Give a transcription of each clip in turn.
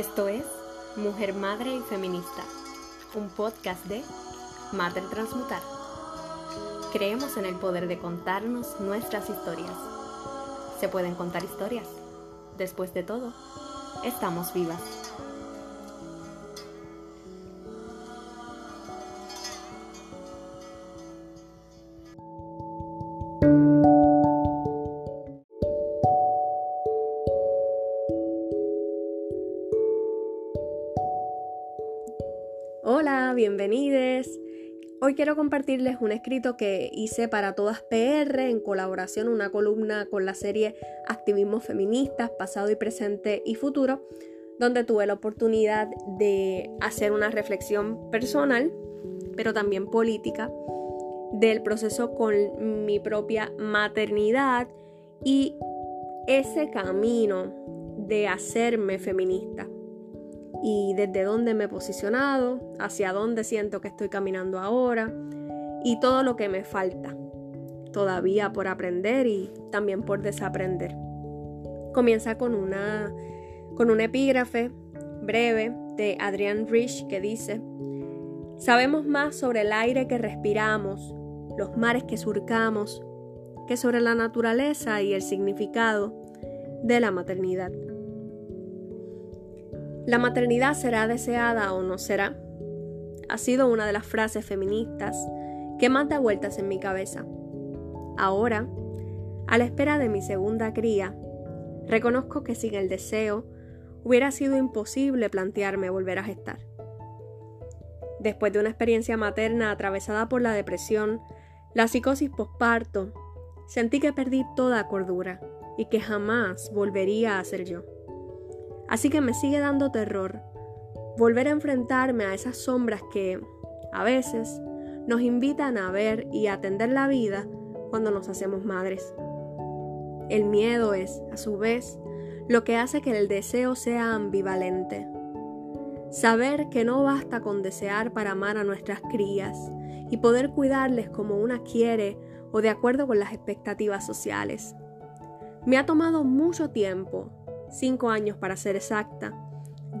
Esto es Mujer, Madre y Feminista, un podcast de Madre Transmutar. Creemos en el poder de contarnos nuestras historias. Se pueden contar historias. Después de todo, estamos vivas. Hoy quiero compartirles un escrito que hice para todas PR en colaboración, una columna con la serie Activismo Feministas, pasado y presente y futuro, donde tuve la oportunidad de hacer una reflexión personal, pero también política, del proceso con mi propia maternidad y ese camino de hacerme feminista y desde dónde me he posicionado, hacia dónde siento que estoy caminando ahora y todo lo que me falta todavía por aprender y también por desaprender. Comienza con una con un epígrafe breve de Adrian Rich que dice: Sabemos más sobre el aire que respiramos, los mares que surcamos, que sobre la naturaleza y el significado de la maternidad. La maternidad será deseada o no será. Ha sido una de las frases feministas que más da vueltas en mi cabeza. Ahora, a la espera de mi segunda cría, reconozco que sin el deseo hubiera sido imposible plantearme volver a gestar. Después de una experiencia materna atravesada por la depresión, la psicosis posparto, sentí que perdí toda cordura y que jamás volvería a ser yo. Así que me sigue dando terror volver a enfrentarme a esas sombras que, a veces, nos invitan a ver y atender la vida cuando nos hacemos madres. El miedo es, a su vez, lo que hace que el deseo sea ambivalente. Saber que no basta con desear para amar a nuestras crías y poder cuidarles como una quiere o de acuerdo con las expectativas sociales. Me ha tomado mucho tiempo cinco años para ser exacta,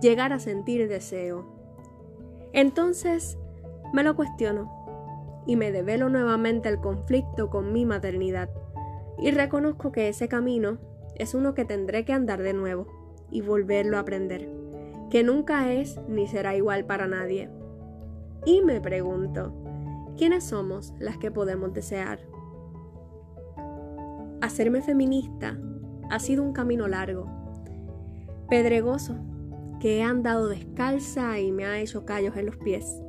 llegar a sentir deseo. Entonces me lo cuestiono y me develo nuevamente el conflicto con mi maternidad y reconozco que ese camino es uno que tendré que andar de nuevo y volverlo a aprender, que nunca es ni será igual para nadie. Y me pregunto, ¿quiénes somos las que podemos desear? Hacerme feminista ha sido un camino largo pedregoso que he andado descalza y me ha hecho callos en los pies.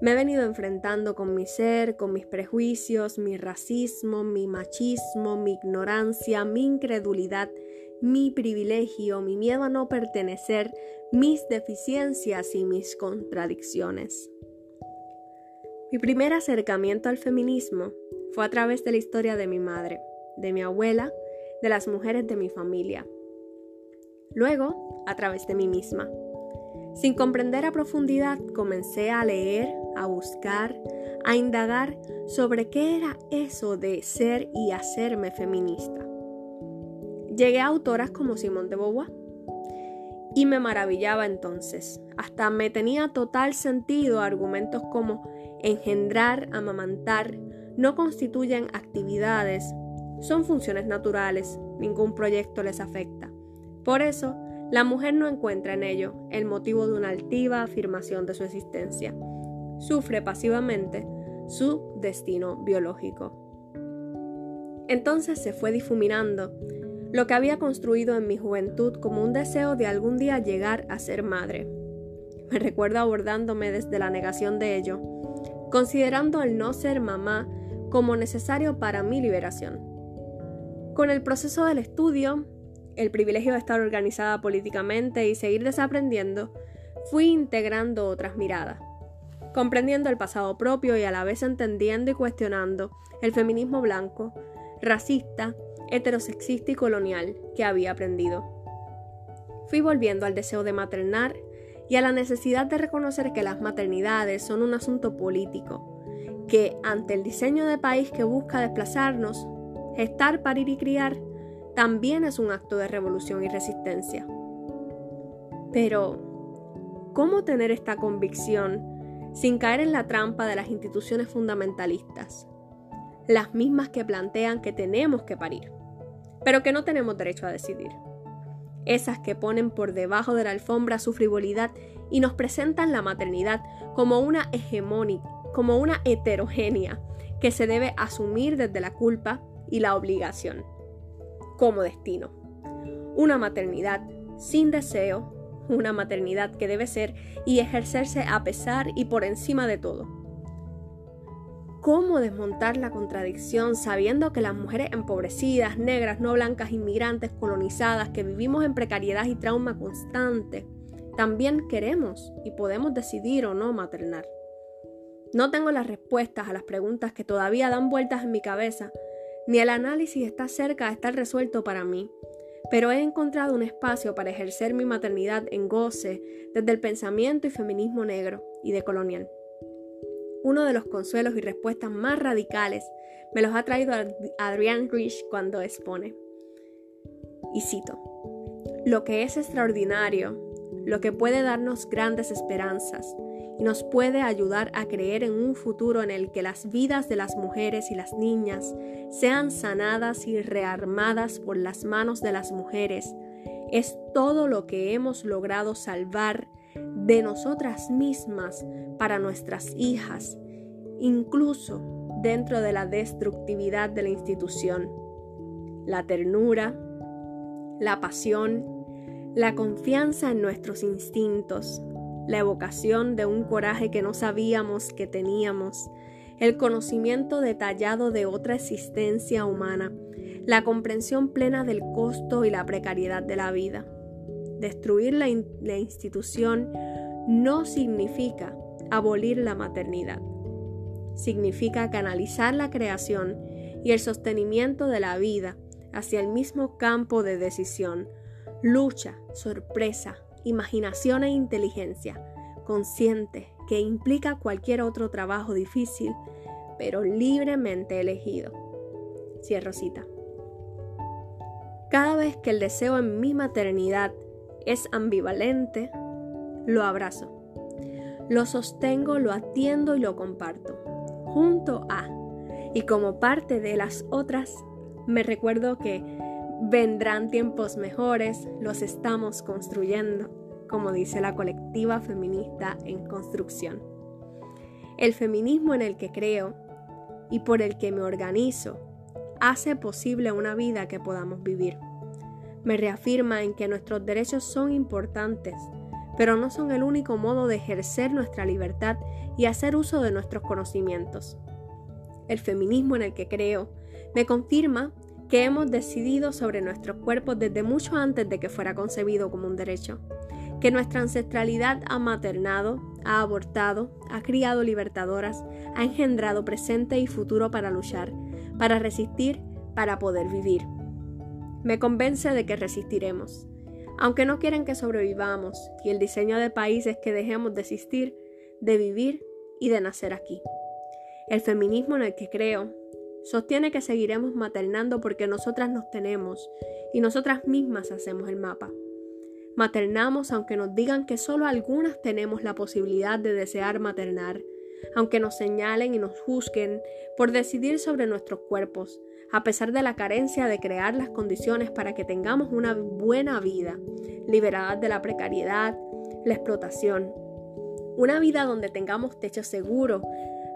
Me he venido enfrentando con mi ser, con mis prejuicios, mi racismo, mi machismo, mi ignorancia, mi incredulidad, mi privilegio, mi miedo a no pertenecer, mis deficiencias y mis contradicciones. Mi primer acercamiento al feminismo fue a través de la historia de mi madre, de mi abuela, de las mujeres de mi familia, luego a través de mí misma. Sin comprender a profundidad, comencé a leer, a buscar, a indagar sobre qué era eso de ser y hacerme feminista. Llegué a autoras como Simone de Beauvoir y me maravillaba entonces. Hasta me tenía total sentido argumentos como engendrar, amamantar, no constituyen actividades, son funciones naturales, ningún proyecto les afecta. Por eso, la mujer no encuentra en ello el motivo de una altiva afirmación de su existencia. Sufre pasivamente su destino biológico. Entonces se fue difuminando lo que había construido en mi juventud como un deseo de algún día llegar a ser madre. Me recuerdo abordándome desde la negación de ello, considerando el no ser mamá como necesario para mi liberación. Con el proceso del estudio, el privilegio de estar organizada políticamente y seguir desaprendiendo, fui integrando otras miradas, comprendiendo el pasado propio y a la vez entendiendo y cuestionando el feminismo blanco, racista, heterosexista y colonial que había aprendido. Fui volviendo al deseo de maternar y a la necesidad de reconocer que las maternidades son un asunto político, que ante el diseño de país que busca desplazarnos, gestar, parir y criar, también es un acto de revolución y resistencia. Pero, ¿cómo tener esta convicción sin caer en la trampa de las instituciones fundamentalistas? Las mismas que plantean que tenemos que parir, pero que no tenemos derecho a decidir. Esas que ponen por debajo de la alfombra su frivolidad y nos presentan la maternidad como una hegemónica, como una heterogénea que se debe asumir desde la culpa y la obligación, como destino. Una maternidad sin deseo, una maternidad que debe ser y ejercerse a pesar y por encima de todo. ¿Cómo desmontar la contradicción sabiendo que las mujeres empobrecidas, negras, no blancas, inmigrantes, colonizadas, que vivimos en precariedad y trauma constante, también queremos y podemos decidir o no maternar? No tengo las respuestas a las preguntas que todavía dan vueltas en mi cabeza, ni el análisis está cerca de estar resuelto para mí, pero he encontrado un espacio para ejercer mi maternidad en goce desde el pensamiento y feminismo negro y decolonial. Uno de los consuelos y respuestas más radicales me los ha traído Adrienne Rich cuando expone. Y cito, lo que es extraordinario, lo que puede darnos grandes esperanzas, y nos puede ayudar a creer en un futuro en el que las vidas de las mujeres y las niñas sean sanadas y rearmadas por las manos de las mujeres. Es todo lo que hemos logrado salvar de nosotras mismas para nuestras hijas, incluso dentro de la destructividad de la institución. La ternura, la pasión, la confianza en nuestros instintos, la evocación de un coraje que no sabíamos que teníamos, el conocimiento detallado de otra existencia humana, la comprensión plena del costo y la precariedad de la vida. Destruir la, institución no significa abolir la maternidad. Significa canalizar la creación y el sostenimiento de la vida hacia el mismo campo de decisión, lucha, sorpresa, imaginación e inteligencia, consciente que implica cualquier otro trabajo difícil, pero libremente elegido. Cierro cita. Cada vez que el deseo en mi maternidad es ambivalente, lo abrazo. Lo sostengo, lo atiendo y lo comparto. Junto a, y como parte de las otras, me recuerdo que Vendrán tiempos mejores, los estamos construyendo, como dice la colectiva feminista en construcción. El feminismo en el que creo y por el que me organizo hace posible una vida que podamos vivir. Me reafirma en que nuestros derechos son importantes, pero no son el único modo de ejercer nuestra libertad y hacer uso de nuestros conocimientos. El feminismo en el que creo me confirma que hemos decidido sobre nuestros cuerpos desde mucho antes de que fuera concebido como un derecho, que nuestra ancestralidad ha maternado, ha abortado, ha criado libertadoras, ha engendrado presente y futuro para luchar, para resistir, para poder vivir. Me convence de que resistiremos, aunque no quieren que sobrevivamos, y el diseño de país es que dejemos de existir, de vivir y de nacer aquí. El feminismo en el que creo Sostiene que seguiremos maternando porque nosotras nos tenemos y nosotras mismas hacemos el mapa. Maternamos aunque nos digan que solo algunas tenemos la posibilidad de desear maternar, aunque nos señalen y nos juzguen por decidir sobre nuestros cuerpos, a pesar de la carencia de crear las condiciones para que tengamos una buena vida, liberadas de la precariedad, la explotación. Una vida donde tengamos techo seguro,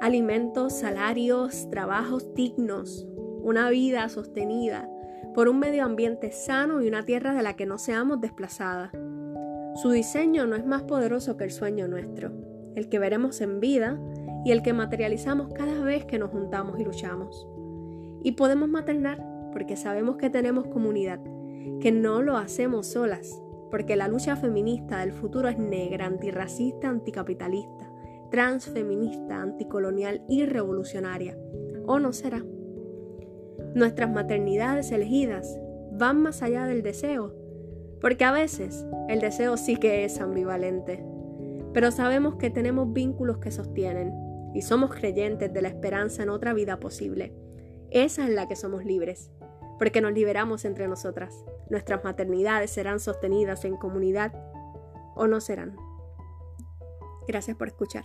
alimentos, salarios, trabajos dignos, una vida sostenida por un medio ambiente sano y una tierra de la que no seamos desplazadas. Su diseño no es más poderoso que el sueño nuestro, el que veremos en vida y el que materializamos cada vez que nos juntamos y luchamos. Y podemos maternar porque sabemos que tenemos comunidad, que no lo hacemos solas, porque la lucha feminista del futuro es negra, antirracista, anticapitalista transfeminista, anticolonial y revolucionaria. ¿O no será? Nuestras maternidades elegidas van más allá del deseo, porque a veces el deseo sí que es ambivalente, pero sabemos que tenemos vínculos que sostienen y somos creyentes de la esperanza en otra vida posible. Esa es la que somos libres, porque nos liberamos entre nosotras. Nuestras maternidades serán sostenidas en comunidad o no serán. Gracias por escuchar.